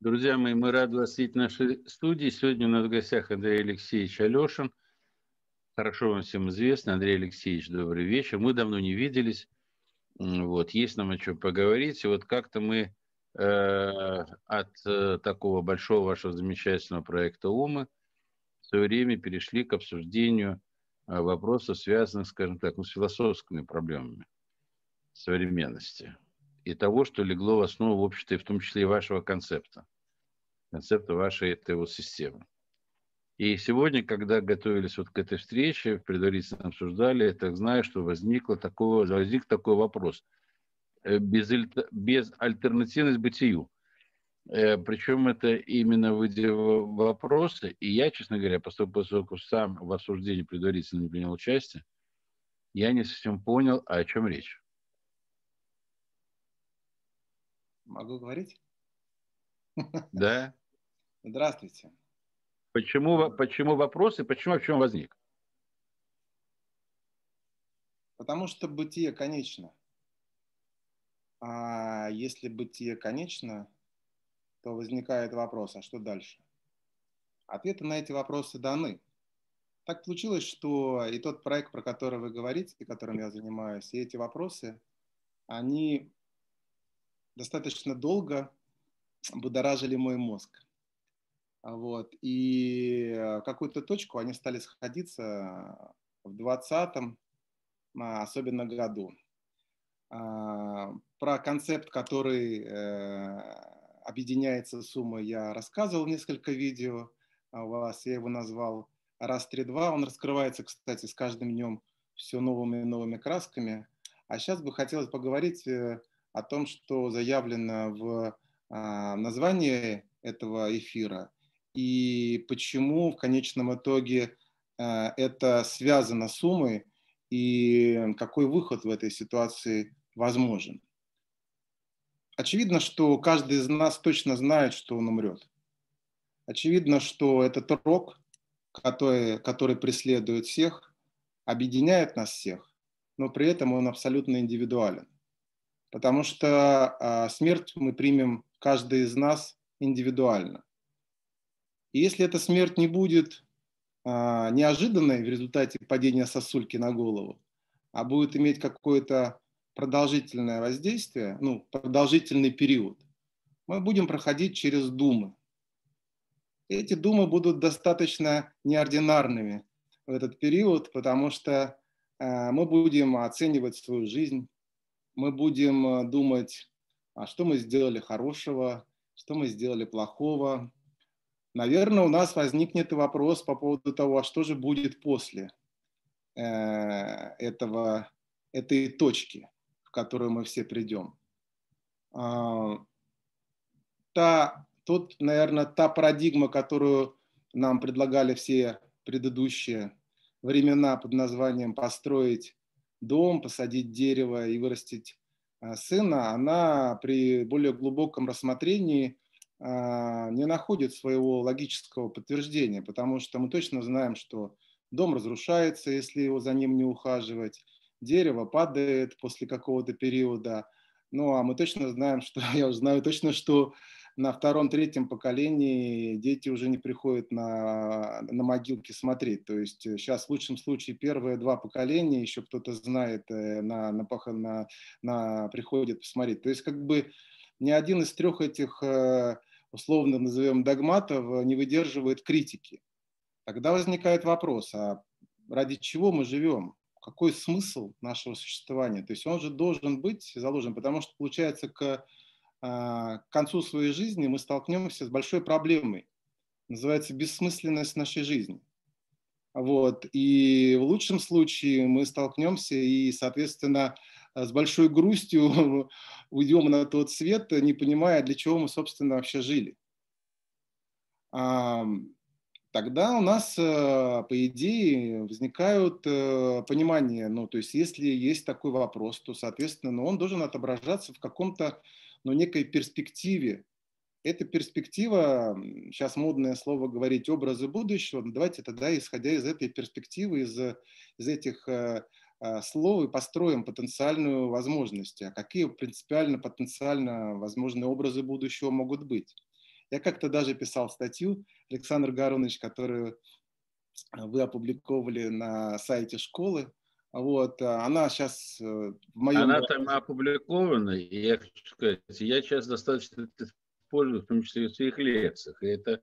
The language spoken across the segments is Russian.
Друзья мои, мы рады вас видеть в нашей студии. Сегодня у нас в гостях Андрей Алексеевич Алешин. Хорошо вам всем известно. Андрей Алексеевич, добрый вечер. Мы давно не виделись. Вот, есть нам о чем поговорить. И вот как-то мы э, от э, такого большого вашего замечательного проекта УМы в свое время перешли к обсуждению э, вопросов, связанных, скажем так, ну, с философскими проблемами современности и того, что легло в основу общества, и в том числе и вашего концепта, концепта вашей этой вот системы. И сегодня, когда готовились вот к этой встрече, предварительно обсуждали это, знаю, что возникло такое, возник такой вопрос. Э, без, без альтернативность бытию. Э, Причем это именно в виде вопроса. И я, честно говоря, поскольку сам в обсуждении предварительно не принял участие, я не совсем понял, о чем речь. Могу говорить? Да. Здравствуйте. Почему, почему вопрос и почему вообще он возник? Потому что бытие конечно. А если бытие конечно, то возникает вопрос, а что дальше? Ответы на эти вопросы даны. Так получилось, что и тот проект, про который вы говорите, которым я занимаюсь, и эти вопросы, они достаточно долго будоражили мой мозг. Вот. И какую-то точку они стали сходиться в 2020 а, особенно году. А, про концепт, который э, объединяется суммой, я рассказывал несколько видео у вас, я его назвал раз три два. Он раскрывается, кстати, с каждым днем все новыми и новыми красками. А сейчас бы хотелось поговорить э, о том, что заявлено в а, названии этого эфира и почему в конечном итоге а, это связано с суммой и какой выход в этой ситуации возможен. Очевидно, что каждый из нас точно знает, что он умрет. Очевидно, что этот рок, который, который преследует всех, объединяет нас всех, но при этом он абсолютно индивидуален потому что а, смерть мы примем каждый из нас индивидуально. И если эта смерть не будет а, неожиданной в результате падения сосульки на голову, а будет иметь какое-то продолжительное воздействие, ну, продолжительный период, мы будем проходить через думы. Эти думы будут достаточно неординарными в этот период, потому что э, мы будем оценивать свою жизнь, мы будем э, думать, а что мы сделали хорошего, что мы сделали плохого. Наверное, у нас возникнет вопрос по поводу того, а что же будет после э, этого, этой точки, в которую мы все придем. А, та, тут, наверное, та парадигма, которую нам предлагали все предыдущие времена под названием «построить дом, посадить дерево и вырастить а, сына, она при более глубоком рассмотрении а, не находит своего логического подтверждения, потому что мы точно знаем, что дом разрушается, если его за ним не ухаживать, дерево падает после какого-то периода, ну а мы точно знаем, что я знаю точно, что на втором-третьем поколении дети уже не приходят на, на могилки смотреть. То есть сейчас в лучшем случае первые два поколения, еще кто-то знает, э, на, на, на, на, приходит посмотреть. То есть как бы ни один из трех этих э, условно назовем догматов не выдерживает критики. Тогда возникает вопрос, а ради чего мы живем? Какой смысл нашего существования? То есть он же должен быть заложен, потому что получается к к концу своей жизни мы столкнемся с большой проблемой. Называется бессмысленность нашей жизни. Вот. И в лучшем случае мы столкнемся и, соответственно, с большой грустью уйдем на тот свет, не понимая, для чего мы, собственно, вообще жили. Тогда у нас, э, по идее, возникают э, понимания, ну, то есть если есть такой вопрос, то, соответственно, ну, он должен отображаться в каком-то но некой перспективе. Эта перспектива, сейчас модное слово говорить, образы будущего, давайте тогда, исходя из этой перспективы, из, из этих э, э, слов и построим потенциальную возможность. А какие принципиально, потенциально возможные образы будущего могут быть? Я как-то даже писал статью, Александр Гарунович, которую вы опубликовали на сайте школы. Вот, она сейчас в моем... Она там опубликована, и я хочу сказать, я сейчас достаточно использую, в том числе и в своих лекциях. И это,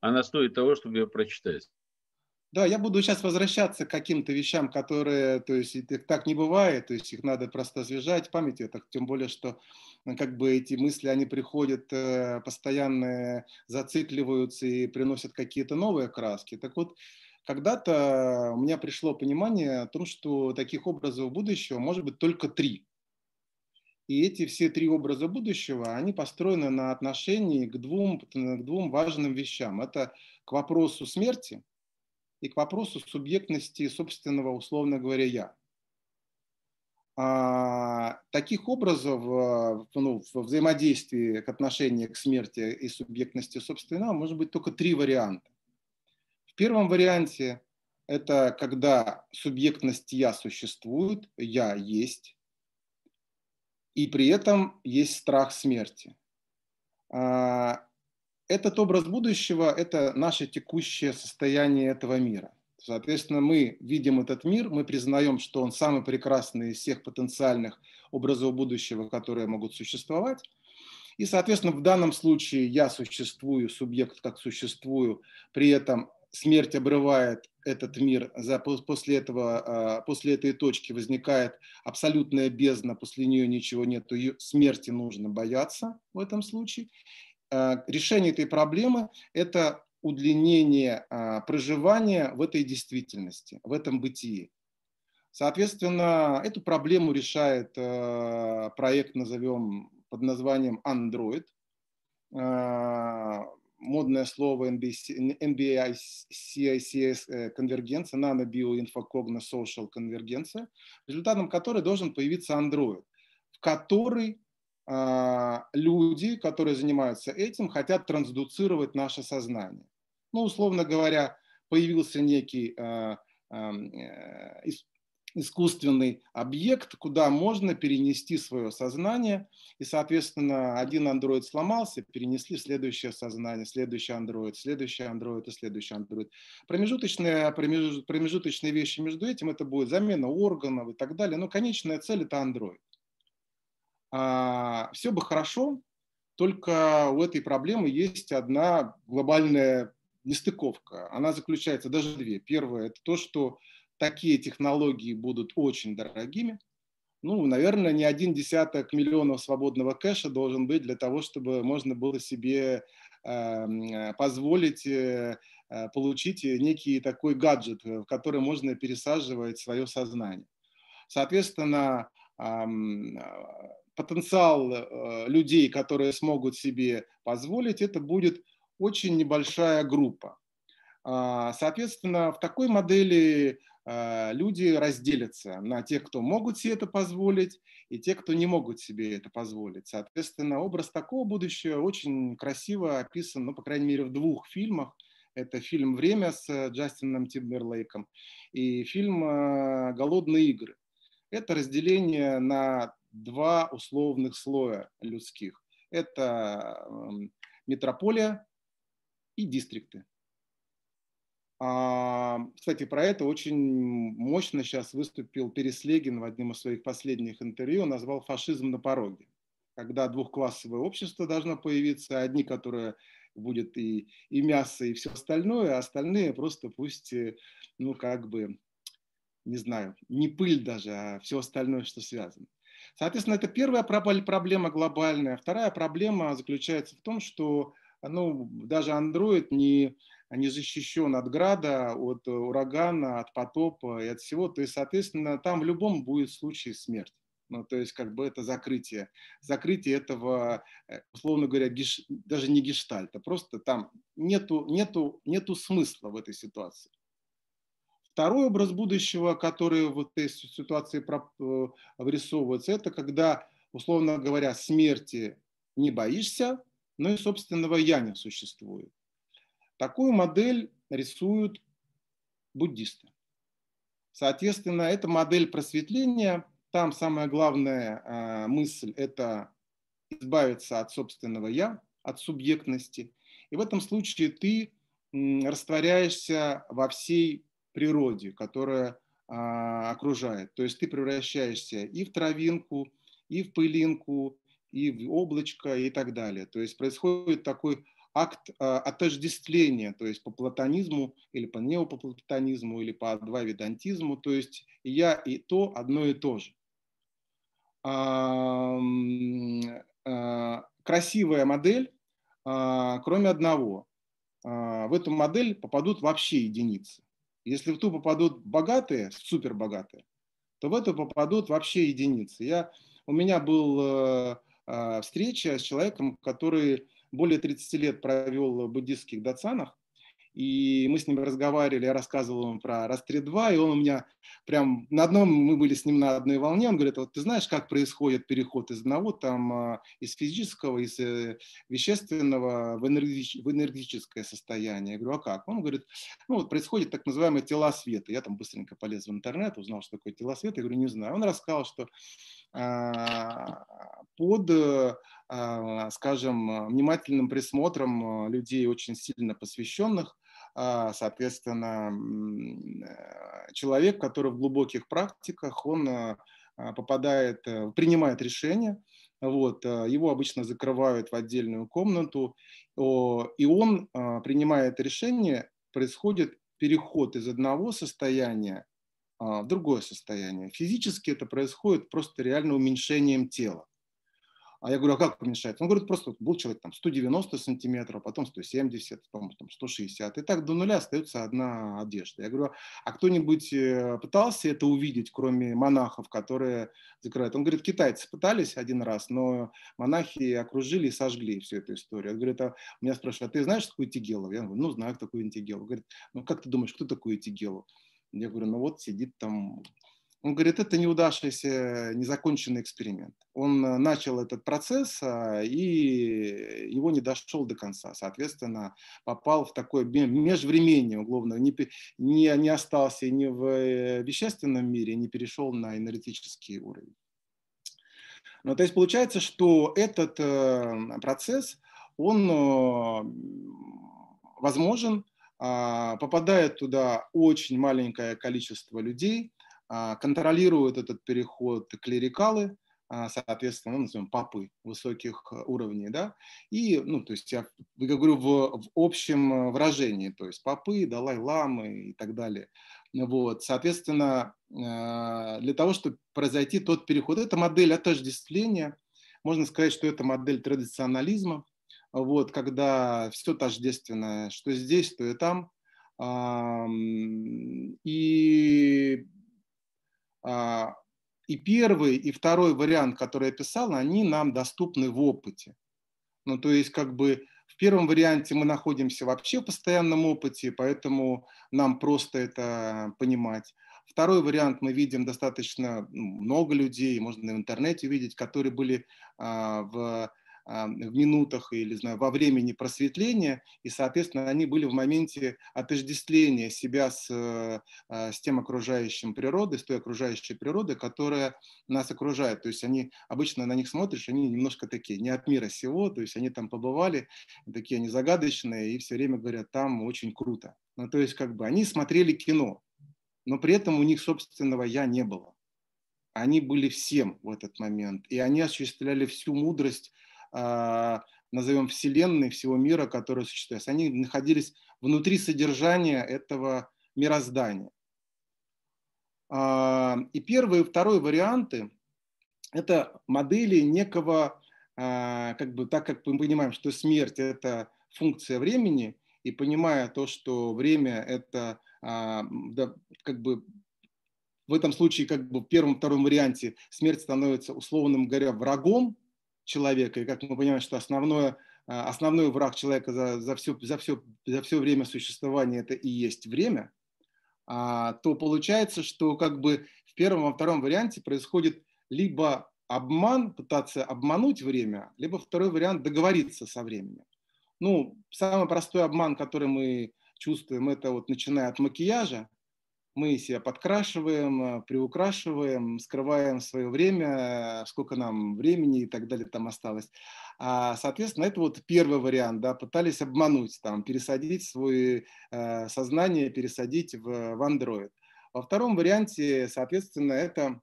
она стоит того, чтобы ее прочитать. Да, я буду сейчас возвращаться к каким-то вещам, которые, то есть так не бывает, то есть их надо просто освежать в памяти, так, тем более, что ну, как бы эти мысли, они приходят, э, постоянно зацикливаются и приносят какие-то новые краски. Так вот, когда-то у меня пришло понимание о том, что таких образов будущего может быть только три. И эти все три образа будущего, они построены на отношении к двум, к двум важным вещам. Это к вопросу смерти – и к вопросу субъектности собственного, условно говоря, я. А, таких образов э, ну, в взаимодействии к отношению к смерти и субъектности собственного может быть только три варианта. Первом варианте это когда субъектность я существует, я есть, и при этом есть страх смерти. А, этот образ будущего – это наше текущее состояние этого мира. Соответственно, мы видим этот мир, мы признаем, что он самый прекрасный из всех потенциальных образов будущего, которые могут существовать. И, соответственно, в данном случае я существую, субъект как существую, при этом смерть обрывает этот мир, за, после, этого, а, после этой точки возникает абсолютная бездна, после нее ничего нет, смерти нужно бояться в этом случае. Э, решение этой проблемы – это удлинение а, проживания в этой действительности, в этом бытии. Соответственно, эту проблему решает проект, назовем под названием Android. Э, модное слово NBI CICS конвергенция, нано-био-инфокогно social конвергенция, результатом которой должен появиться Android, в который а, люди, которые занимаются этим, хотят трансдуцировать наше сознание. Ну, условно говоря, появился некий а, а, э, искусственный объект, куда можно перенести свое сознание, и, соответственно, один андроид сломался, перенесли в следующее сознание, следующий андроид, следующий андроид и следующий андроид. Промежуточные, промежуточные вещи между этим это будет замена органов и так далее, но конечная цель это андроид а, все бы хорошо, только у этой проблемы есть одна глобальная нестыковка. Она заключается, даже две. Первое – это то, что такие технологии будут очень дорогими. Ну, наверное, не один десяток миллионов свободного кэша должен быть для того, чтобы можно было себе э, позволить э, получить некий такой гаджет, в который можно пересаживать свое сознание. Соответственно, потенциал э, людей, которые смогут себе позволить, это будет очень небольшая группа. А, соответственно, в такой модели э, люди разделятся на тех, кто могут себе это позволить, и те, кто не могут себе это позволить. Соответственно, образ такого будущего очень красиво описан, ну, по крайней мере, в двух фильмах. Это фильм «Время» с э, Джастином Тимберлейком и фильм «Голодные игры». Это разделение на два условных слоя людских. Это эм, метрополия и дистрикты. А, кстати, про это очень мощно сейчас выступил Переслегин в одном из своих последних интервью, назвал фашизм на пороге. Когда двухклассовое общество должно появиться, одни, которые будет и, и мясо, и все остальное, а остальные просто пусть, э, ну, как бы, не знаю, не пыль даже, а все остальное, что связано. Соответственно, это первая проблема глобальная. Вторая проблема заключается в том, что ну, даже Android не, не защищен от града, от урагана, от потопа и от всего. То есть, соответственно, там в любом будет случай смерть. Ну, то есть, как бы это закрытие. Закрытие этого, э, условно говоря, геш, даже не гештальта. Просто там нету, нету, нету смысла в этой ситуации. Второй образ будущего, который в этой ситуации э, вырисовывается, это когда, условно говоря, смерти не боишься, но и собственного я не существует. Такую модель рисуют буддисты. Соответственно, это модель просветления. Там самая главная э, мысль – это избавиться от собственного «я», от субъектности. И в этом случае ты растворяешься во всей природе, которая а, окружает. То есть ты превращаешься и в травинку, и в пылинку, и в облачко и так далее. То есть происходит такой акт а, отождествления, то есть по платонизму или по неопоплатонизму или по адвайвидантизму, то есть я и то одно и то же. А, красивая модель, а, кроме одного. А, в эту модель попадут вообще единицы. Если в ту попадут богатые, супер богатые, то в эту попадут вообще единицы. Я, у меня была э, э, встреча с человеком, который более 30 лет провел в буддистских дацанах, и мы с ним разговаривали, я рассказывал ему про Растре 2, и он у меня прям на одном, мы были с ним на одной волне, он говорит, вот ты знаешь, как происходит переход из одного, там, а, из физического, из э, вещественного в, энергетич, в энергетическое состояние. Я говорю, а как? Он говорит, ну вот происходит так называемые тела света. Я там быстренько полез в интернет, узнал, что такое тела света, я говорю, не знаю. Он рассказал, что под, а, скажем, внимательным присмотром людей, очень сильно посвященных, а, соответственно, э, человек, который в глубоких практиках, он попадает, э, принимает решение, вот, его обычно закрывают в отдельную комнату, и он принимает решение, происходит переход из одного состояния а, в другое состояние. Физически это происходит просто реально уменьшением тела. А я говорю, а как уменьшается? Он говорит, просто был человек там 190 сантиметров, потом 170, потом там, 160. И так до нуля остается одна одежда. Я говорю, а кто-нибудь э, пытался это увидеть, кроме монахов, которые закрывают? Он говорит, китайцы пытались один раз, но монахи окружили и сожгли всю эту историю. Он говорит, а меня спрашивают, а ты знаешь, что такое Тигелов? Я говорю, ну, знаю, кто такой Тигелов. Говорит, ну, как ты думаешь, кто такой Тигелов? Я говорю, ну вот сидит там. Он говорит, это неудавшийся, незаконченный эксперимент. Он э, начал этот процесс а, и его не дошел до конца. Соответственно, попал в такое межвремение угловно, не, не, не остался ни в э, вещественном мире, не перешел на энергетический уровень. Ну, то есть получается, что этот э, процесс, он возможен попадает туда очень маленькое количество людей, а, контролируют этот переход клерикалы, а, соответственно, ну, назовем папы высоких уровней, да, и, ну, то есть я, я говорю в, в общем выражении, то есть папы, Далай-ламы и так далее. Вот, соответственно, для того, чтобы произойти тот переход, это модель отождествления, можно сказать, что это модель традиционализма, вот, когда все тождественное, что здесь, то и там. И, а, и первый, и второй вариант, который я писал, они нам доступны в опыте. Ну, то есть, как бы в первом варианте мы находимся вообще в постоянном опыте, поэтому нам просто это понимать. Второй вариант мы видим достаточно ну, много людей, можно в интернете увидеть, которые были а, в в минутах или знаю, во времени просветления, и, соответственно, они были в моменте отождествления себя с, э, а, с тем окружающим природой, с той окружающей природой, которая нас окружает. То есть они обычно на них смотришь, они немножко такие, не от мира сего, то есть они там побывали, такие они загадочные, и все время говорят, там очень круто. Ну, то есть как бы они смотрели кино, но при этом у них собственного «я» не было. Они были всем в этот момент, и они осуществляли всю мудрость а, назовем, Вселенной, всего мира, который существует. Они находились внутри содержания этого мироздания. А, и первый и второй варианты – это модели некого, а, как бы, так как мы понимаем, что смерть – это функция времени, и понимая то, что время – это да, как бы в этом случае, как бы в первом втором варианте, смерть становится, условным говоря, врагом человека, и как мы понимаем, что основное, а, основной враг человека за, за, все, за, все, за все время существования это и есть время, а, то получается, что как бы в первом и втором варианте происходит либо обман, пытаться обмануть время, либо второй вариант договориться со временем. Ну, самый простой обман, который мы чувствуем, это вот начиная от макияжа, мы себя подкрашиваем, э, приукрашиваем, скрываем свое время, сколько нам времени и так далее там осталось. А, соответственно, это вот первый вариант, да, пытались обмануть, там, пересадить свое э, сознание, пересадить в, в Android. Во втором варианте, соответственно, это,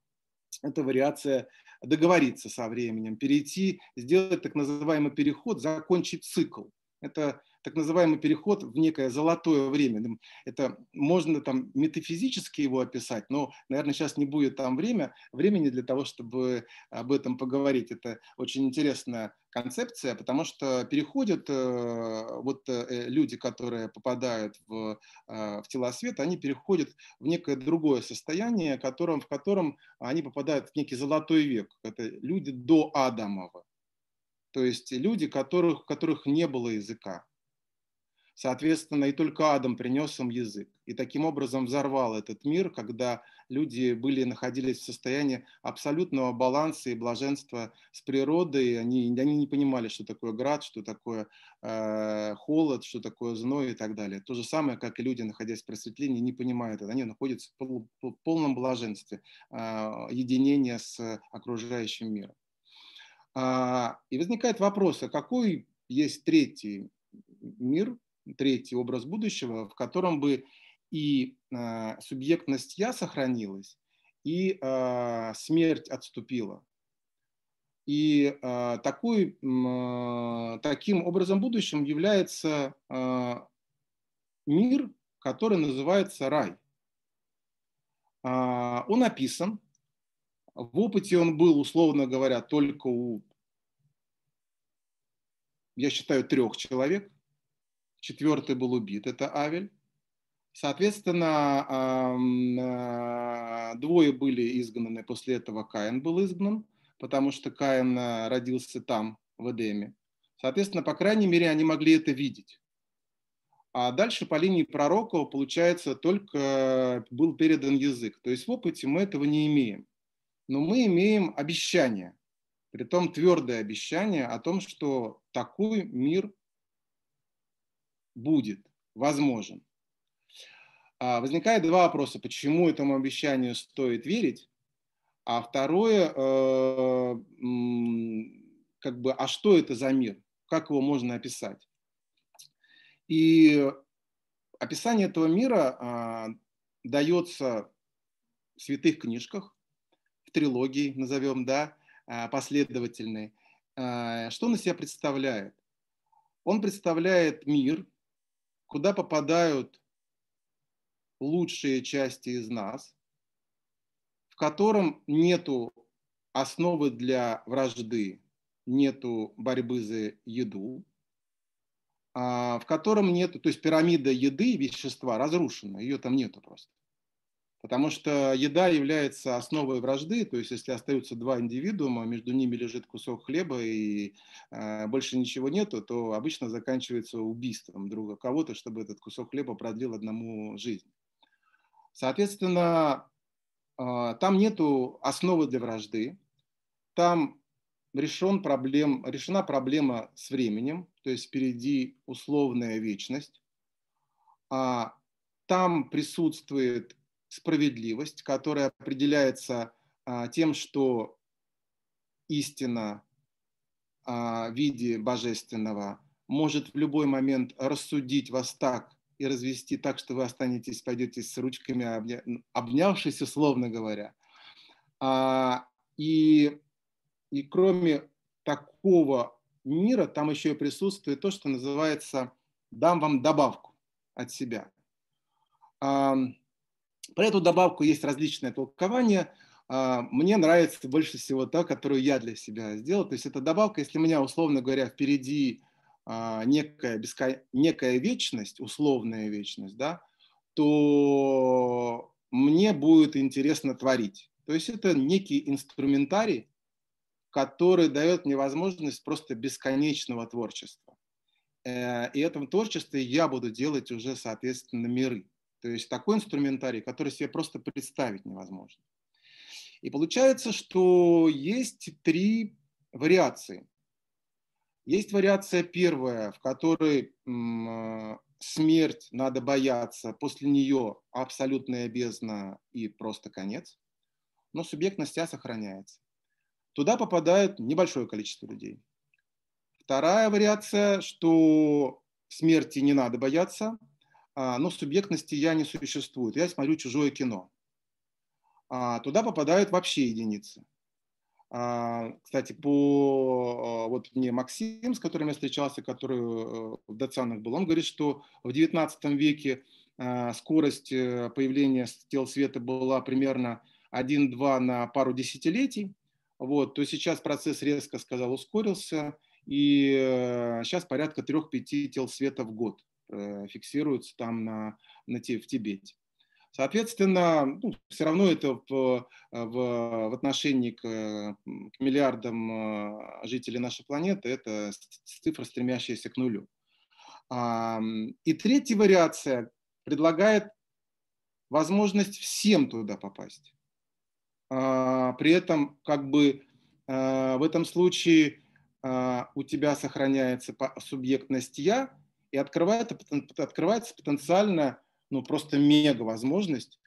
это вариация договориться со временем, перейти, сделать так называемый переход, закончить цикл. Это так называемый переход в некое золотое время. Это можно там метафизически его описать, но, наверное, сейчас не будет там время, времени для того, чтобы об этом поговорить. Это очень интересная концепция, потому что переходят э, вот э, люди, которые попадают в, э, в тела света, они переходят в некое другое состояние, которым, в котором они попадают в некий золотой век. Это люди до Адамова. То есть люди, которых, которых не было языка. Соответственно, и только Адам принес им язык. И таким образом взорвал этот мир, когда люди были, находились в состоянии абсолютного баланса и блаженства с природой. Они, они не понимали, что такое град, что такое э, холод, что такое зной и так далее. То же самое, как и люди, находясь в просветлении, не понимают это. Они находятся в, пол, в полном блаженстве, э, единения с окружающим миром. А, и возникает вопрос, а какой есть третий мир, третий образ будущего, в котором бы и э, субъектность я сохранилась, и э, смерть отступила. И э, такой, э, таким образом будущим является э, мир, который называется рай. Э, он описан. В опыте он был, условно говоря, только у, я считаю, трех человек – четвертый был убит, это Авель. Соответственно, а, двое были изгнаны, после этого Каин был изгнан, потому что Каин а, родился там, в Эдеме. Соответственно, по крайней мере, они могли это видеть. А дальше по линии пророка, получается, только был передан язык. То есть в опыте мы этого не имеем. Но мы имеем обещание, притом твердое обещание о том, что такой мир будет возможен. А, возникает два вопроса. Почему этому обещанию стоит верить? А второе, э, как бы, а что это за мир? Как его можно описать? И описание этого мира а, дается в святых книжках, в трилогии, назовем, да, а, последовательной. Что он из себя представляет? Он представляет мир, куда попадают лучшие части из нас, в котором нету основы для вражды, нету борьбы за еду, а, в котором нету, то есть пирамида еды и вещества разрушена, ее там нету просто. Потому что еда является основой вражды, то есть если остаются два индивидуума, между ними лежит кусок хлеба и э, больше ничего нету, то обычно заканчивается убийством друга кого-то, чтобы этот кусок хлеба продлил одному жизнь. Соответственно, э, там нету основы для вражды, там решен проблем, решена проблема с временем, то есть впереди условная вечность. А там присутствует справедливость, которая определяется а, тем, что истина а, в виде божественного может в любой момент рассудить вас так и развести так, что вы останетесь, пойдете с ручками, обня... обнявшись, условно говоря. А, и, и кроме такого мира, там еще и присутствует то, что называется «дам вам добавку от себя». Про эту добавку есть различные толкования. А, мне нравится больше всего та, которую я для себя сделал. То есть это добавка, если у меня, условно говоря, впереди а, некая, беско... некая вечность, условная вечность, да, то мне будет интересно творить. То есть это некий инструментарий, который дает мне возможность просто бесконечного творчества. Э, и этом творчестве я буду делать уже, соответственно, миры. То есть такой инструментарий, который себе просто представить невозможно. И получается, что есть три вариации. Есть вариация первая, в которой смерть надо бояться, после нее абсолютная бездна и просто конец, но субъектность «я» сохраняется. Туда попадает небольшое количество людей. Вторая вариация, что смерти не надо бояться, но субъектности «я» не существует. Я смотрю чужое кино. А, туда попадают вообще единицы. А, кстати, по а, вот мне Максим, с которым я встречался, который э, в Дацанах был, он говорит, что в 19 веке а, скорость э, появления тел света была примерно 1-2 на пару десятилетий, вот, то сейчас процесс резко, сказал, ускорился, и сейчас э, порядка 3-5 тел света в год фиксируются там на, на, в Тибете. Соответственно, ну, все равно это в, в, в отношении к, к миллиардам э, жителей нашей планеты, это цифра, стремящаяся к нулю. И третья вариация предлагает возможность всем туда попасть. А, при этом как бы э, в этом случае э, у тебя сохраняется субъектность «я», и открывается, открывается потенциально ну, просто мега возможность.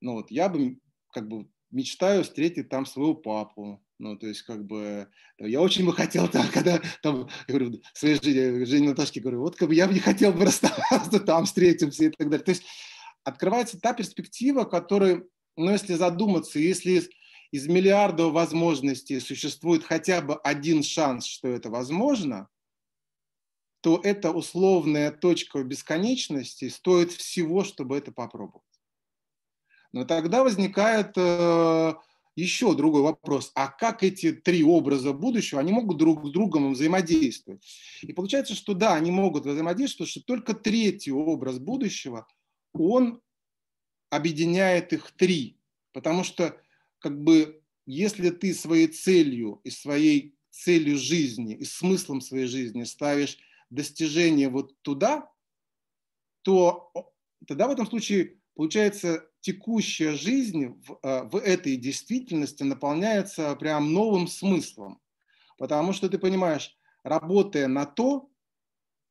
Ну, вот я бы как бы мечтаю встретить там своего папу. Ну, то есть, как бы, я очень бы хотел там, когда, там, я говорю, своей Жене, Жене Наташке говорю, вот как бы я бы не хотел бы расставаться, там встретимся и так далее. То есть, открывается та перспектива, которая, ну, если задуматься, если из, из миллиарда возможностей существует хотя бы один шанс, что это возможно, то эта условная точка бесконечности стоит всего, чтобы это попробовать. Но тогда возникает э, еще другой вопрос. А как эти три образа будущего, они могут друг с другом взаимодействовать? И получается, что да, они могут взаимодействовать, что только третий образ будущего, он объединяет их три. Потому что как бы если ты своей целью и своей целью жизни и смыслом своей жизни ставишь достижение вот туда, то тогда в этом случае получается текущая жизнь в, э, в этой действительности наполняется прям новым смыслом. Потому что ты понимаешь, работая на то,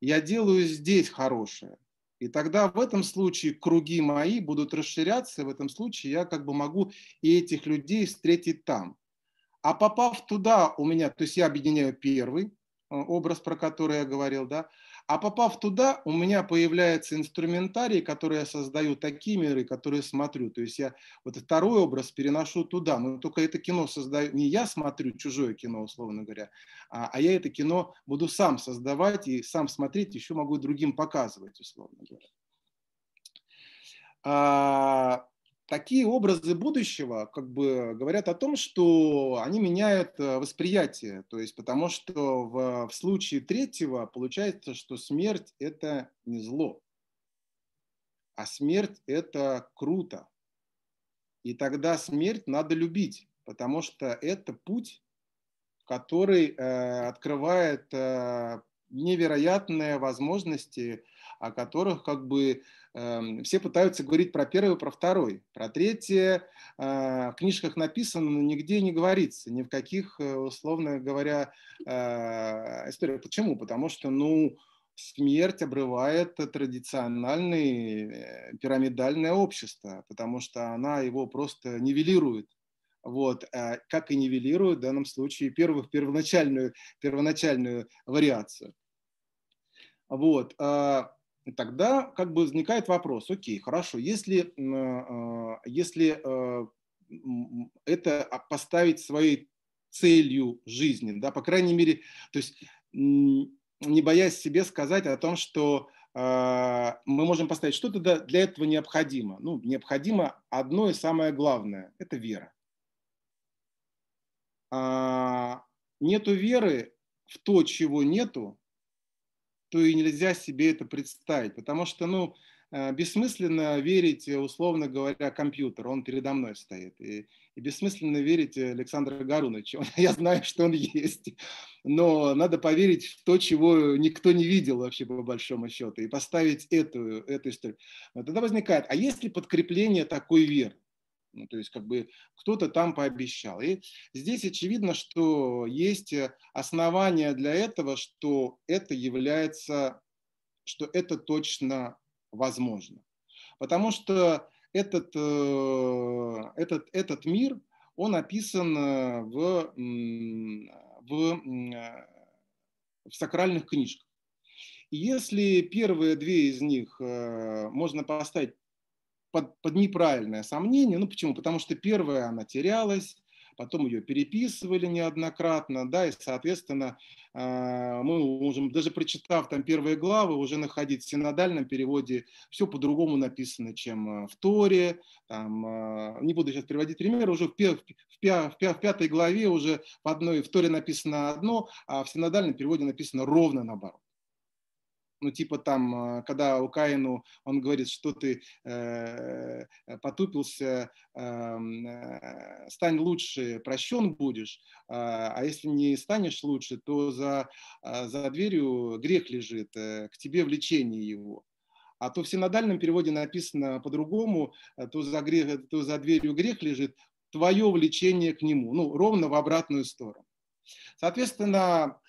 я делаю здесь хорошее. И тогда в этом случае круги мои будут расширяться, и в этом случае я как бы могу и этих людей встретить там. А попав туда у меня, то есть я объединяю первый, образ, про который я говорил, да, а попав туда, у меня появляется инструментарий, который я создаю, такие миры, которые смотрю. То есть я вот второй образ переношу туда, но только это кино создаю, не я смотрю чужое кино, условно говоря, а, а я это кино буду сам создавать и сам смотреть, еще могу другим показывать, условно говоря. Такие образы будущего как бы говорят о том, что они меняют э, восприятие. То есть потому что в, в случае третьего получается, что смерть – это не зло, а смерть – это круто. И тогда смерть надо любить, потому что это путь, который э, открывает э, невероятные возможности, о которых как бы э, все пытаются говорить про первый, про второй. Про третье э, в книжках написано, но нигде не говорится, ни в каких, э, условно говоря, э, историях. Почему? Потому что, ну, смерть обрывает традициональное э, пирамидальное общество, потому что она его просто нивелирует. Вот, э, как и нивелирует в данном случае первых, первоначальную, первоначальную вариацию. Вот, тогда как бы возникает вопрос, окей, хорошо, если, а, если а, это поставить своей целью жизни, да, по крайней мере, то есть не боясь себе сказать о том, что мы можем поставить, что то для этого необходимо. Ну, необходимо одно и самое главное – это вера. Нету веры в то, чего нету, то и нельзя себе это представить, потому что, ну, э, бессмысленно верить, э, условно говоря, компьютер, он передо мной стоит, и, и бессмысленно верить Александру Гаруновичу, я знаю, что он есть, но надо поверить в то, чего никто не видел вообще по большому счету, и поставить эту, эту историю. Но тогда возникает, а есть ли подкрепление такой веры? Ну, то есть как бы кто-то там пообещал. И здесь очевидно, что есть э, основания для этого, что это является что это точно возможно. Потому что этот, э, этот, этот мир, он описан э, в, в, в сакральных книжках. И если первые две из них можно поставить под, под неправильное сомнение, ну почему? Потому что первая, она терялась, потом ее переписывали неоднократно, да, и, соответственно, а, мы можем, даже прочитав там первые главы, уже находить в синодальном переводе все по-другому написано, чем а, в Торе, там, а, не буду сейчас приводить примеры, уже в, в, в, в пятой главе уже в одной, в Торе написано одно, а в синодальном переводе написано ровно наоборот ну типа там, а, когда у Каину он говорит, что ты э, потупился, эм, э, стань лучше, прощен будешь, э, а если не станешь лучше, то за, э, за дверью грех лежит, э, к тебе влечение его. А то в синодальном переводе написано по-другому, э, то за, грех, то за дверью грех лежит, твое влечение к нему, ну, ровно в обратную сторону. Соответственно,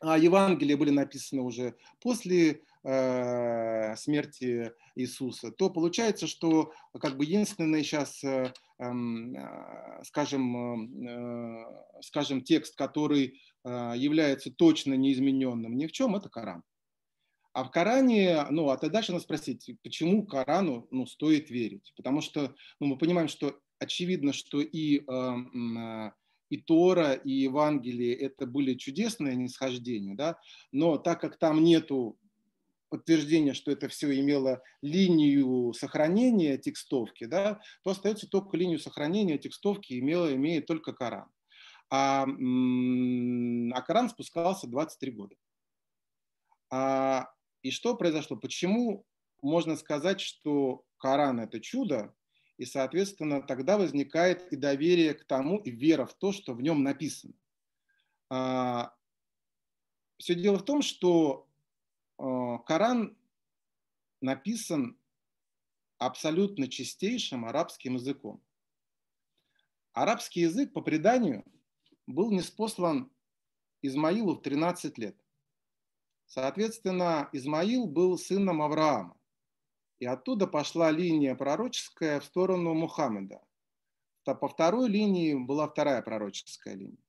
а Евангелия были написаны уже после э, смерти Иисуса, то получается, что как бы единственный сейчас, э, эм, э, скажем, э, скажем, текст, который э, является точно неизмененным ни в чем, это Коран. А в Коране, ну, а тогда дальше надо спросить, почему Корану ну, стоит верить? Потому что ну, мы понимаем, что очевидно, что и э, и Тора, и Евангелие это были чудесные нисхождения, да, но так как там нету подтверждения, что это все имело линию сохранения текстовки, да, то остается только линию сохранения текстовки имела, имеет только Коран. А, а Коран спускался 23 года. А, и что произошло? Почему можно сказать, что Коран это чудо, и, соответственно, тогда возникает и доверие к тому, и вера в то, что в нем написано. А, Все дело в том, что а, Коран написан абсолютно чистейшим арабским языком. Арабский язык, по преданию, был неспослан Измаилу в 13 лет. Соответственно, Измаил был сыном Авраама. И оттуда пошла линия пророческая в сторону Мухаммеда. По второй линии была вторая пророческая линия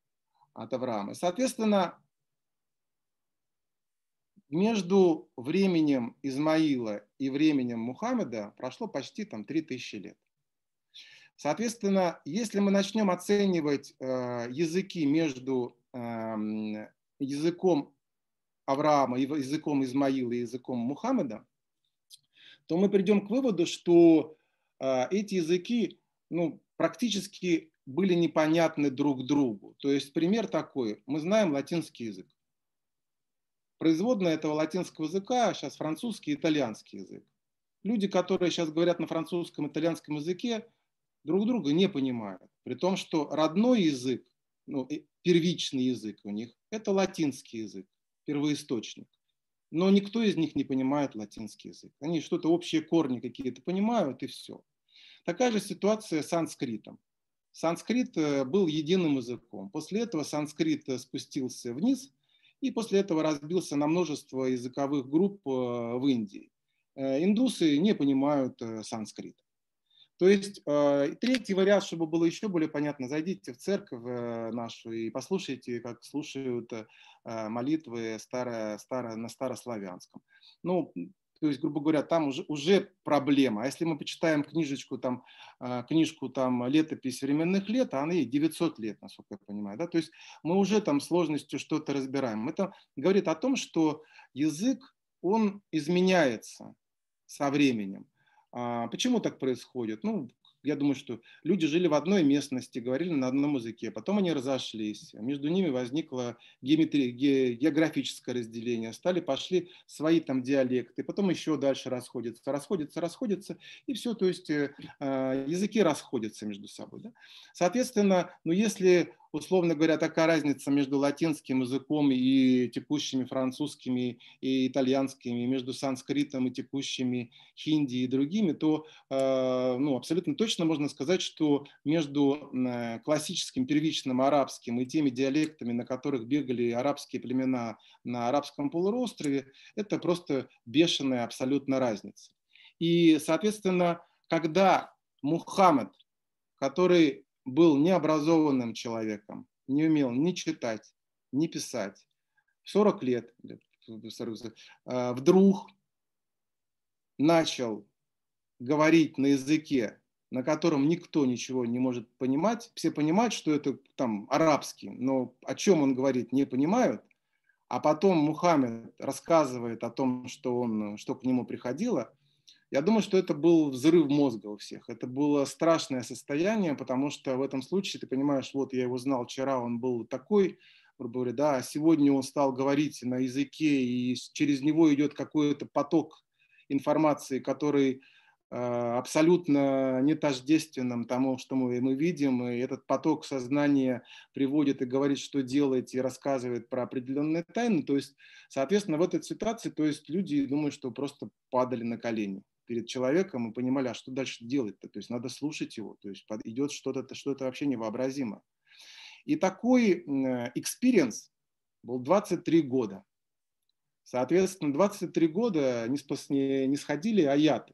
от Авраама. И, соответственно, между временем Измаила и временем Мухаммеда прошло почти там 3000 лет. Соответственно, если мы начнем оценивать э, языки между э, языком Авраама, языком Измаила и языком Мухаммеда, то мы придем к выводу, что э, эти языки ну, практически были непонятны друг другу. То есть пример такой. Мы знаем латинский язык. Производная этого латинского языка сейчас французский и итальянский язык. Люди, которые сейчас говорят на французском и итальянском языке, друг друга не понимают. При том, что родной язык, ну, первичный язык у них, это латинский язык, первоисточник но никто из них не понимает латинский язык. Они что-то общие корни какие-то понимают, и все. Такая же ситуация с санскритом. Санскрит э, был единым языком. После этого санскрит э, спустился вниз, и после этого разбился на множество языковых групп э, в Индии. Индусы не понимают санскрит. То есть э, третий вариант, чтобы было еще более понятно, зайдите в церковь э, нашу и послушайте, как слушают э, молитвы старо, старо, на старославянском. Ну, то есть, грубо говоря, там уже, уже проблема. А если мы почитаем книжечку, там, книжку там, «Летопись временных лет», а она ей 900 лет, насколько я понимаю. Да? То есть мы уже там сложностью что-то разбираем. Это говорит о том, что язык, он изменяется со временем. А почему так происходит? Ну, я думаю, что люди жили в одной местности, говорили на одном языке, потом они разошлись, между ними возникло геометри... географическое разделение, стали, пошли свои там диалекты, потом еще дальше расходятся, расходятся, расходятся, и все, то есть э, а, языки расходятся между собой. Да? Соответственно, ну, если условно говоря, такая разница между латинским языком и текущими французскими и итальянскими, между санскритом и текущими хинди и другими, то э, ну, абсолютно точно можно сказать, что между э, классическим первичным арабским и теми диалектами, на которых бегали арабские племена на арабском полуострове, это просто бешеная абсолютно разница. И, соответственно, когда Мухаммед, который был необразованным человеком, не умел ни читать, ни писать, 40 лет а, вдруг начал говорить на языке, на котором никто ничего не может понимать. Все понимают, что это там арабский, но о чем он говорит, не понимают. А потом Мухаммед рассказывает о том, что, он, что к нему приходило. Я думаю, что это был взрыв мозга у всех. Это было страшное состояние, потому что в этом случае ты понимаешь, вот я его знал вчера, он был такой, грубо говоря, да, а сегодня он стал говорить на языке, и через него идет какой-то поток информации, который э, абсолютно не тождественным тому, что мы, мы видим, и этот поток сознания приводит и говорит, что делать, и рассказывает про определенные тайны. То есть, соответственно, в этой ситуации, то есть люди думают, что просто падали на колени перед человеком и понимали, а что дальше делать-то, то есть надо слушать его, то есть идет что-то, что-то вообще невообразимо. И такой experience был 23 года. Соответственно, 23 года не, спас, не, не сходили аяты,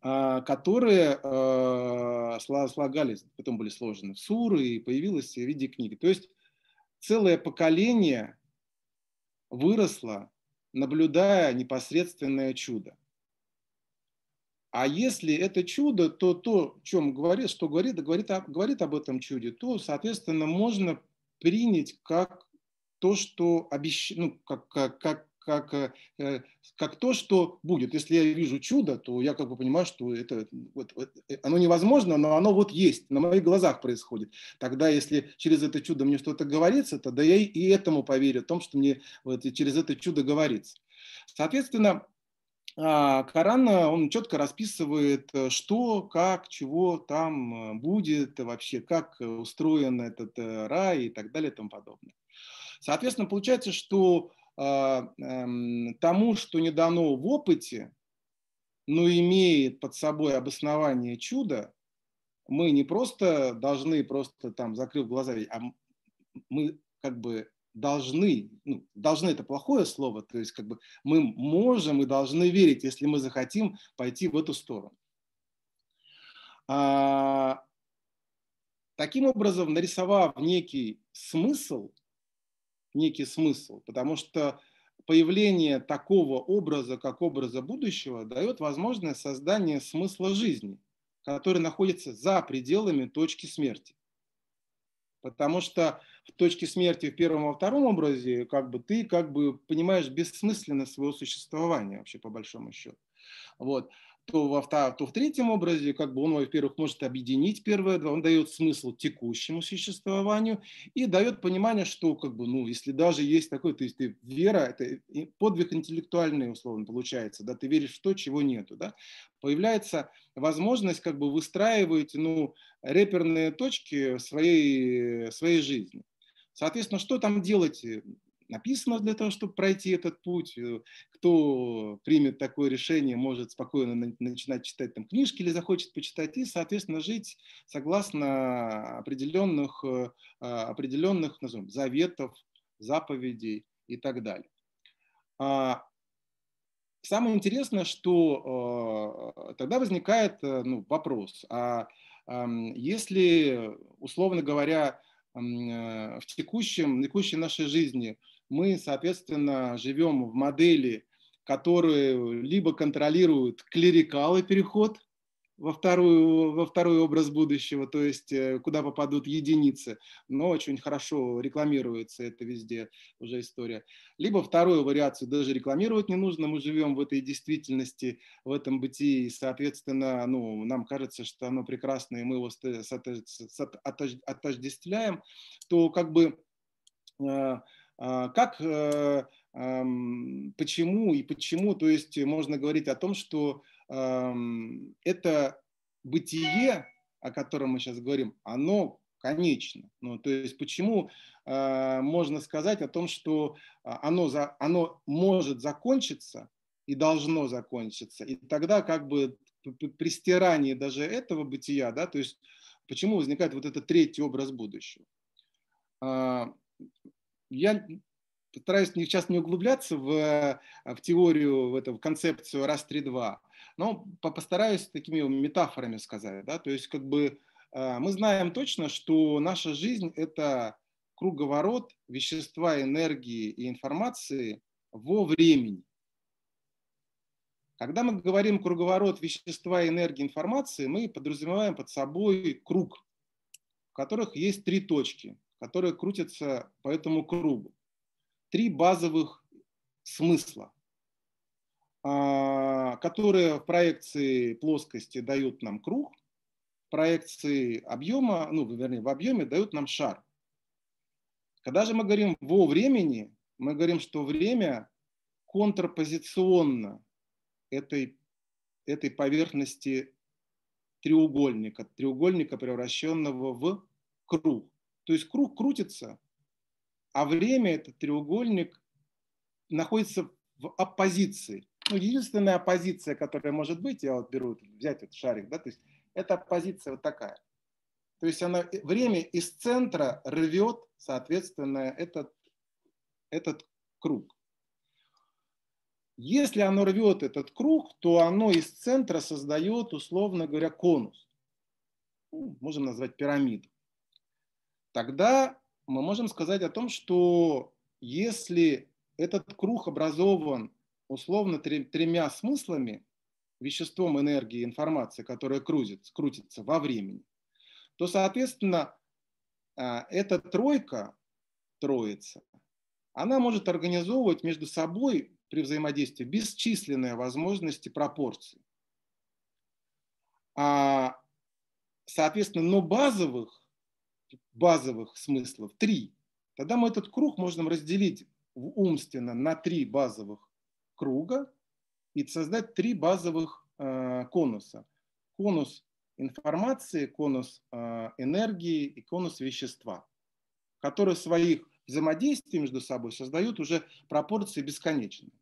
а, которые э, слагались, потом были сложены в суры и появилось в виде книги. То есть целое поколение выросло, наблюдая непосредственное чудо. А если это чудо, то то, о чем говорит, что говорит, говорит, говорит об этом чуде, то, соответственно, можно принять как то, что обещ... ну, как, как, как, как, э, как то, что будет. Если я вижу чудо, то я как бы понимаю, что это, вот, э, оно невозможно, но оно вот есть, на моих глазах происходит. Тогда, если через это чудо мне что-то говорится, тогда я и этому поверю, о том, что мне вот, через это чудо говорится. Соответственно, Коран, э, он четко расписывает, э, что, как, чего там э, будет вообще, как устроен этот рай и так далее и тому подобное. Соответственно, получается, что а, эм, тому, что не дано в опыте, но имеет под собой обоснование чуда, мы не просто должны просто там закрыв глаза, а мы как бы должны, ну, должны это плохое слово, то есть как бы мы можем и должны верить, если мы захотим пойти в эту сторону. А, таким образом, нарисовав некий смысл, некий смысл, потому что появление такого образа, как образа будущего, дает возможность создания смысла жизни, который находится за пределами точки смерти. Потому что в точке смерти в первом и втором образе, как бы ты как бы понимаешь бессмысленность своего существования вообще по большому счету. Вот то, во втор- то в третьем образе, как бы он, во-первых, может объединить первое, он дает смысл текущему существованию и дает понимание, что, как бы, ну, если даже есть такой, то есть ты вера, это подвиг интеллектуальный, условно, получается, да, ты веришь в то, чего нету, да, появляется возможность, как бы, выстраивать, ну, реперные точки своей, своей жизни. Соответственно, что там делать? написано для того, чтобы пройти этот путь. Э, кто примет такое решение, может спокойно начинать читать там книжки или захочет почитать и, соответственно, жить согласно определенных, э, а, определенных назовем, заветов, заповедей и так далее. А, самое интересное, что э, тогда возникает ну, вопрос, а если, условно говоря, в текущем, текущей нашей жизни. Мы, соответственно, живем в модели, которые либо контролируют клерикалы переход во, вторую, во второй образ будущего, то есть э, куда попадут единицы, но очень хорошо рекламируется это везде уже история. Либо вторую вариацию даже рекламировать не нужно, мы живем в этой действительности, в этом бытии, и, соответственно, ну, нам кажется, что оно прекрасно, и мы его отождествляем, то как бы э, а, как, э, почему и почему, то есть можно говорить о том, что это бытие, о котором мы сейчас говорим, оно конечно. Ну, то есть почему э, можно сказать о том, что оно, за, оно может закончиться и должно закончиться, и тогда как бы при стирании даже этого бытия, да, то есть почему возникает вот этот третий образ будущего. Э, я стараюсь сейчас не углубляться в, в теорию, в эту в концепцию раз-три-два, но постараюсь такими метафорами сказать. Да? То есть как бы а, мы знаем точно, что наша жизнь – это круговорот вещества, энергии и информации во времени. Когда мы говорим круговорот вещества, энергии, информации, мы подразумеваем под собой круг, в которых есть три точки, которые крутятся по этому кругу. Три базовых смысла, а, которые в проекции плоскости дают нам круг, проекции объема, ну, вернее, в объеме дают нам шар. Когда же мы говорим во времени, мы говорим, что время контрпозиционно этой, этой поверхности треугольника, треугольника, превращенного в круг. То есть круг крутится, а время, этот треугольник, находится в оппозиции. Ну, единственная оппозиция, которая может быть, я вот беру, взять этот шарик, да, то есть эта позиция вот такая. То есть она, время из центра рвет, соответственно, этот, этот круг. Если оно рвет этот круг, то оно из центра создает, условно говоря, конус. Ну, можем назвать пирамиду. Тогда мы можем сказать о том, что если этот круг образован условно тремя смыслами, веществом энергии информации, которая крутится, крутится во времени, то, соответственно, а, эта тройка, троица, она может организовывать между собой при взаимодействии бесчисленные возможности пропорций. А, соответственно, но базовых, базовых смыслов три. Тогда мы этот круг можем разделить умственно на три базовых круга, и создать три базовых э, конуса. Конус информации, конус э, энергии и конус вещества, которые своих взаимодействий между собой создают уже пропорции бесконечные.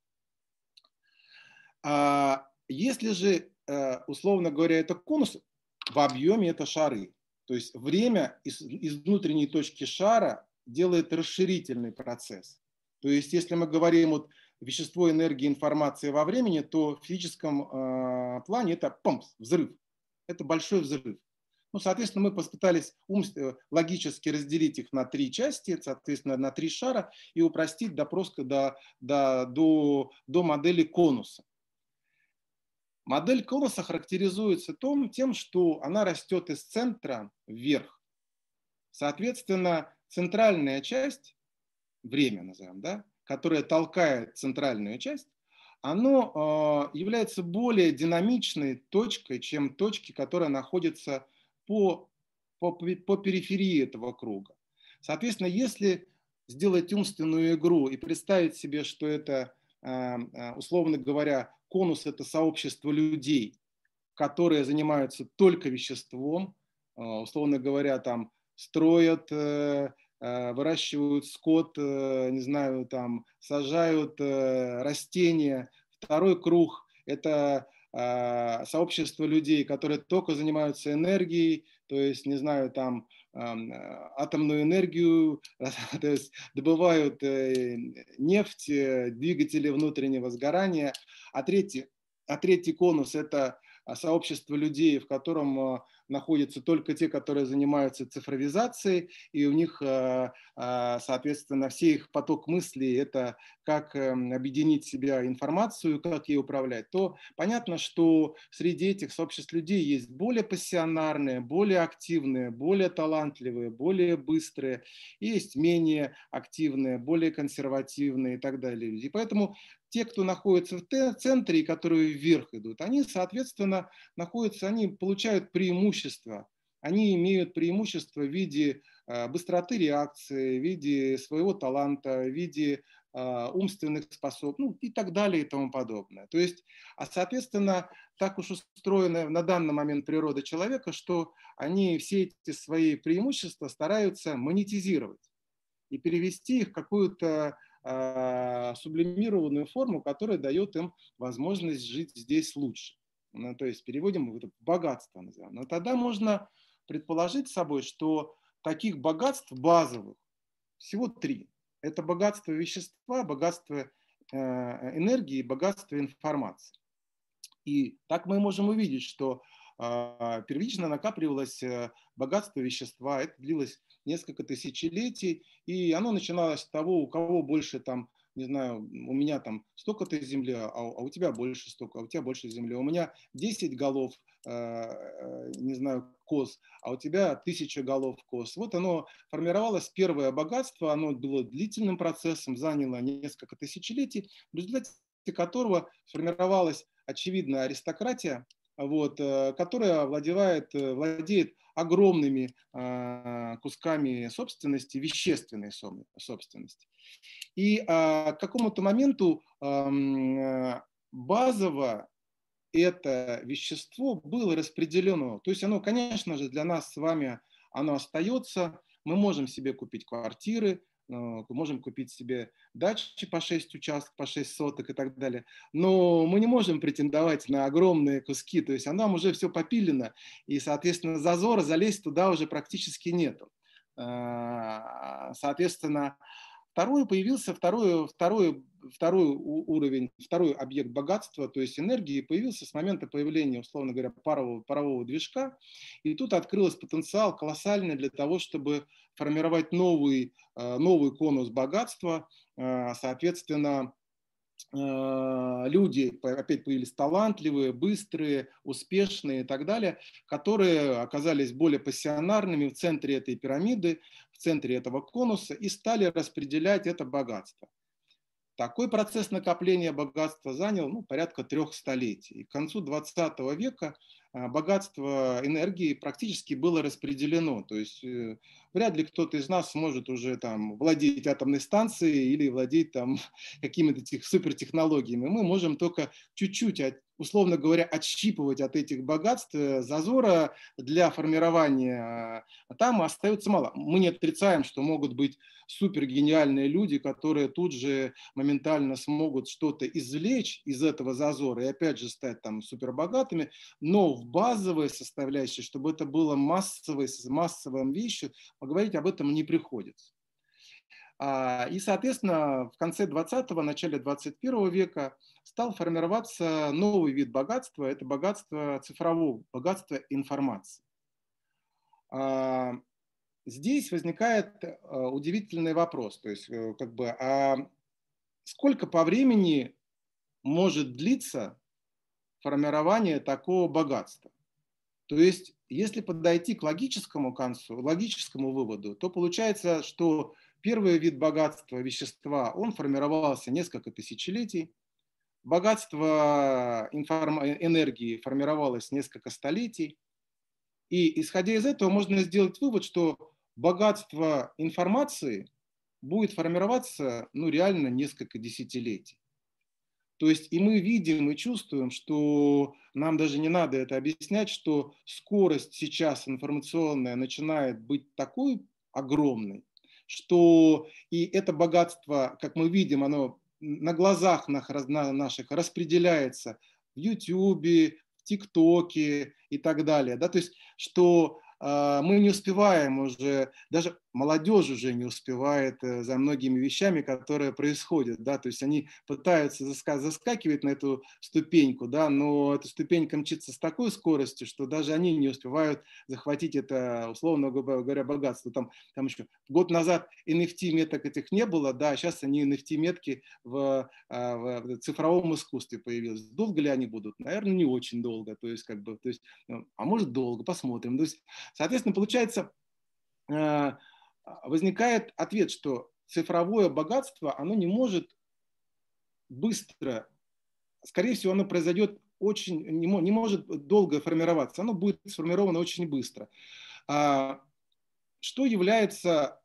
А если же, э, условно говоря, это конус, в объеме это шары. То есть время из, из внутренней точки шара делает расширительный процесс. То есть если мы говорим вот вещество, энергии, информации во времени, то в физическом э, плане это помс, взрыв. Это большой взрыв. Ну, соответственно, мы попытались ум, э, логически разделить их на три части, соответственно, на три шара и упростить до, просто, до, до, до, до модели конуса. Модель конуса характеризуется том, тем, что она растет из центра вверх. Соответственно, центральная часть, время назовем, да, которое толкает центральную часть, оно а, является более динамичной точкой, чем точки, которые находятся по, по, по периферии этого круга. Соответственно, если сделать умственную игру и представить себе, что это, условно говоря, конус – это сообщество людей, которые занимаются только веществом, условно говоря, там строят, э, Э, выращивают скот, э, не знаю, там, сажают э, растения. Второй круг – это сообщество людей, которые только занимаются энергией, то есть, не знаю, там, атомную энергию, то есть добывают нефть, двигатели внутреннего сгорания. А третий, а третий конус – это сообщество людей, в котором находятся только те, которые занимаются цифровизацией, и у них, э, э, соответственно, все их поток мыслей – это как эм, объединить себя информацию, как ей управлять, то понятно, что среди этих сообществ людей есть более пассионарные, более активные, более талантливые, более быстрые, есть менее активные, более консервативные и так далее. И поэтому те, кто находится в центре и которые вверх идут, они, соответственно, находятся, они получают преимущество они имеют преимущество в виде э, быстроты реакции, в виде своего таланта, в виде э, умственных способностей ну, и так далее и тому подобное. То есть, а соответственно, так уж устроена на данный момент природа человека, что они все эти свои преимущества стараются монетизировать и перевести их в какую-то э, сублимированную форму, которая дает им возможность жить здесь лучше. Ну, то есть переводим это в богатство. Назовем. Но тогда можно предположить собой, что таких богатств базовых всего три. Это богатство вещества, богатство э, энергии, богатство информации. И так мы можем увидеть, что а, первично накапливалось э, богатство вещества, это длилось несколько тысячелетий, и оно начиналось с того, у кого больше там не знаю, у меня там столько-то земли, а, а у тебя больше столько, а у тебя больше земли. У меня 10 голов, э, э, не знаю, коз, а у тебя тысяча голов коз. Вот оно формировалось, первое богатство, оно было длительным процессом, заняло несколько тысячелетий, в результате которого сформировалась очевидная аристократия, вот, э, которая владеет, э, владеет огромными а, кусками собственности, вещественной собственности. И а, к какому-то моменту э, базово это вещество было распределено. То есть оно, конечно же, для нас с вами оно остается. Мы можем себе купить квартиры, можем купить себе дачи по 6 участков, по 6 соток и так далее. Но мы не можем претендовать на огромные куски, то есть а нам уже все попилено, и, соответственно, зазора залезть туда уже практически нету. А, соответственно, Второе появился второй, второй, второй уровень, второй объект богатства, то есть энергии, появился с момента появления, условно говоря, парового, парового движка. И тут открылся потенциал колоссальный для того, чтобы формировать новый, э, новый конус богатства, э, соответственно, люди, опять появились талантливые, быстрые, успешные и так далее, которые оказались более пассионарными в центре этой пирамиды, в центре этого конуса и стали распределять это богатство. Такой процесс накопления богатства занял ну, порядка трех столетий. И к концу 20 века богатство энергии практически было распределено. То есть э, вряд ли кто-то из нас сможет уже там владеть атомной станцией или владеть там какими-то супертехнологиями. Мы можем только чуть-чуть условно говоря, отщипывать от этих богатств, э, зазора для формирования а там остается мало. Мы не отрицаем, что могут быть супергениальные люди, которые тут же моментально смогут что-то извлечь из этого зазора и опять же стать там супербогатыми, но в базовой составляющей, чтобы это было массовой, массовой вещью, поговорить об этом не приходится. А, и, соответственно, в конце 20-го, начале 21 века стал формироваться новый вид богатства. Это богатство цифрового, богатство информации. Здесь возникает э, удивительный вопрос. То есть, э, как бы, а сколько по времени может длиться формирование такого богатства? То есть, если подойти к логическому концу, логическому выводу, то получается, что Первый вид богатства вещества, он формировался несколько тысячелетий. Богатство информ... энергии формировалось несколько столетий. И исходя из этого можно сделать вывод, что богатство информации будет формироваться ну, реально несколько десятилетий. То есть и мы видим и чувствуем, что нам даже не надо это объяснять, что скорость сейчас информационная начинает быть такой огромной, что и это богатство, как мы видим, оно на глазах наших распределяется в YouTube, в ТикТоке и так далее. Да? То есть, что мы не успеваем уже, даже молодежь уже не успевает э, за многими вещами, которые происходят, да, то есть они пытаются заскакивать на эту ступеньку, да, но эта ступенька мчится с такой скоростью, что даже они не успевают захватить это, условно говоря, богатство. Там, там еще год назад NFT меток этих не было, да, а сейчас они NFT метки в, а, в цифровом искусстве появились. Долго ли они будут? Наверное, не очень долго, то есть как бы, то есть, ну, а может долго, посмотрим. То есть, соответственно, получается, э, возникает ответ, что цифровое богатство, оно не может быстро, скорее всего, оно произойдет очень, не, не может долго формироваться, оно будет сформировано очень быстро. а, что является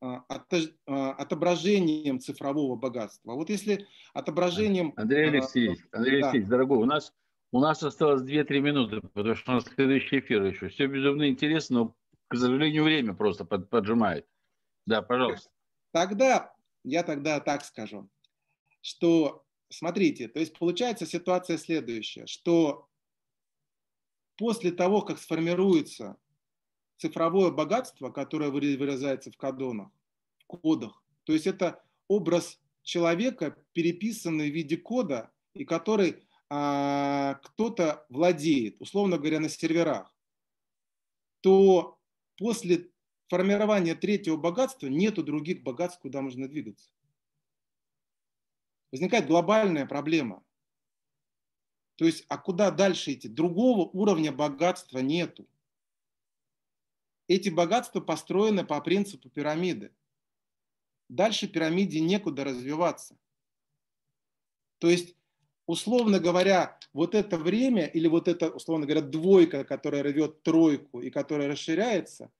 а, а, отображением цифрового богатства. Вот если отображением... Андрей Алексеевич, Андрей да. Алексеевич, дорогой, у нас, у нас осталось 2-3 минуты, потому что у нас следующий эфир еще. Все безумно интересно, но, к сожалению, время просто поджимает. Да, пожалуйста. Тогда, я тогда так скажу, что, смотрите, то есть получается ситуация следующая, что после того, как сформируется цифровое богатство, которое выражается в кодонах, в кодах. То есть это образ человека, переписанный в виде кода, и который а, кто-то владеет, условно говоря, на серверах, то после формирования третьего богатства нету других богатств, куда можно двигаться. Возникает глобальная проблема. То есть, а куда дальше идти? Другого уровня богатства нету эти богатства построены по принципу пирамиды. Дальше пирамиде некуда развиваться. То есть, условно говоря, вот это время или вот эта, условно говоря, двойка, которая рвет тройку и которая расширяется,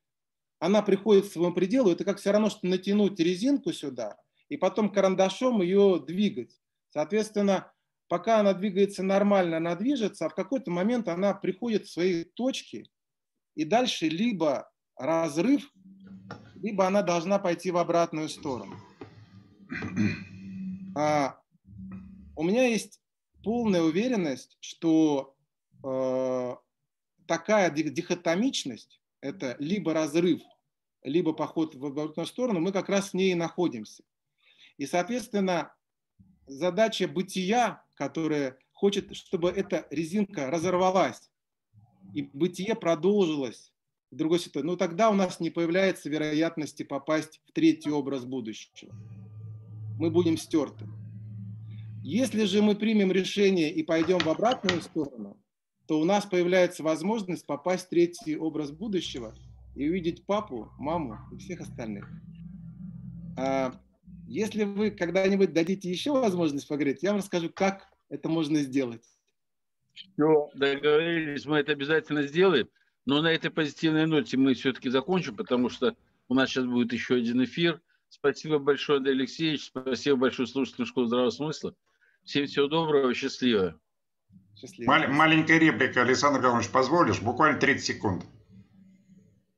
она приходит к своему пределу, это как все равно, что натянуть резинку сюда и потом карандашом ее двигать. Соответственно, пока она двигается нормально, она движется, а в какой-то момент она приходит в свои точки, и дальше либо разрыв, либо она должна пойти в обратную сторону. А, у меня есть полная уверенность, что э, такая дихотомичность – это либо разрыв, либо поход в обратную сторону, мы как раз в ней и находимся. И, соответственно, задача бытия, которая хочет, чтобы эта резинка разорвалась, и бытие продолжилось в другой ситуации, ну тогда у нас не появляется вероятности попасть в третий образ будущего. Мы будем стерты. Если же мы примем решение и пойдем в обратную сторону, то у нас появляется возможность попасть в третий образ будущего и увидеть папу, маму и всех остальных. А если вы когда-нибудь дадите еще возможность поговорить, я вам расскажу, как это можно сделать. Все, договорились, мы это обязательно сделаем. Но на этой позитивной ноте мы все-таки закончим, потому что у нас сейчас будет еще один эфир. Спасибо большое, Андрей Алексеевич. Спасибо большое слушателям школы здравого смысла. Всем всего доброго, счастливо. счастливо. Мал- маленькая реплика, Александр Гаврилович, позволишь? Буквально 30 секунд.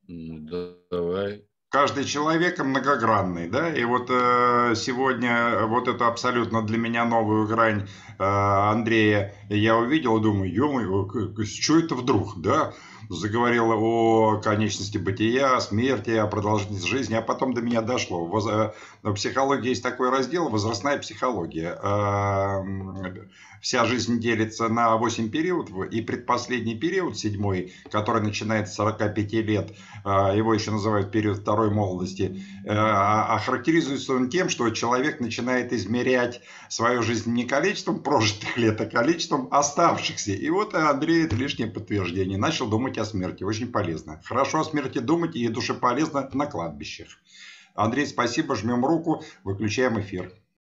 Ну, давай каждый человек многогранный, да, и вот э, сегодня вот эту абсолютно для меня новую грань э, Андрея я увидел, думаю, ё-моё, что это вдруг, да, заговорила о конечности бытия, смерти, о продолжительности жизни, а потом до меня дошло. В э, психологии есть такой раздел «Возрастная психология». А, вся жизнь делится на 8 периодов, и предпоследний период, седьмой, который начинается с 45 лет, а, его еще называют период второй молодости, охарактеризуется он тем, что человек начинает измерять свою жизнь не количеством прожитых лет, а количеством оставшихся. И вот Андрей это лишнее подтверждение. Начал думать о смерти. Очень полезно. Хорошо о смерти думать и душе полезно на кладбищах. Андрей, спасибо. Жмем руку. Выключаем эфир.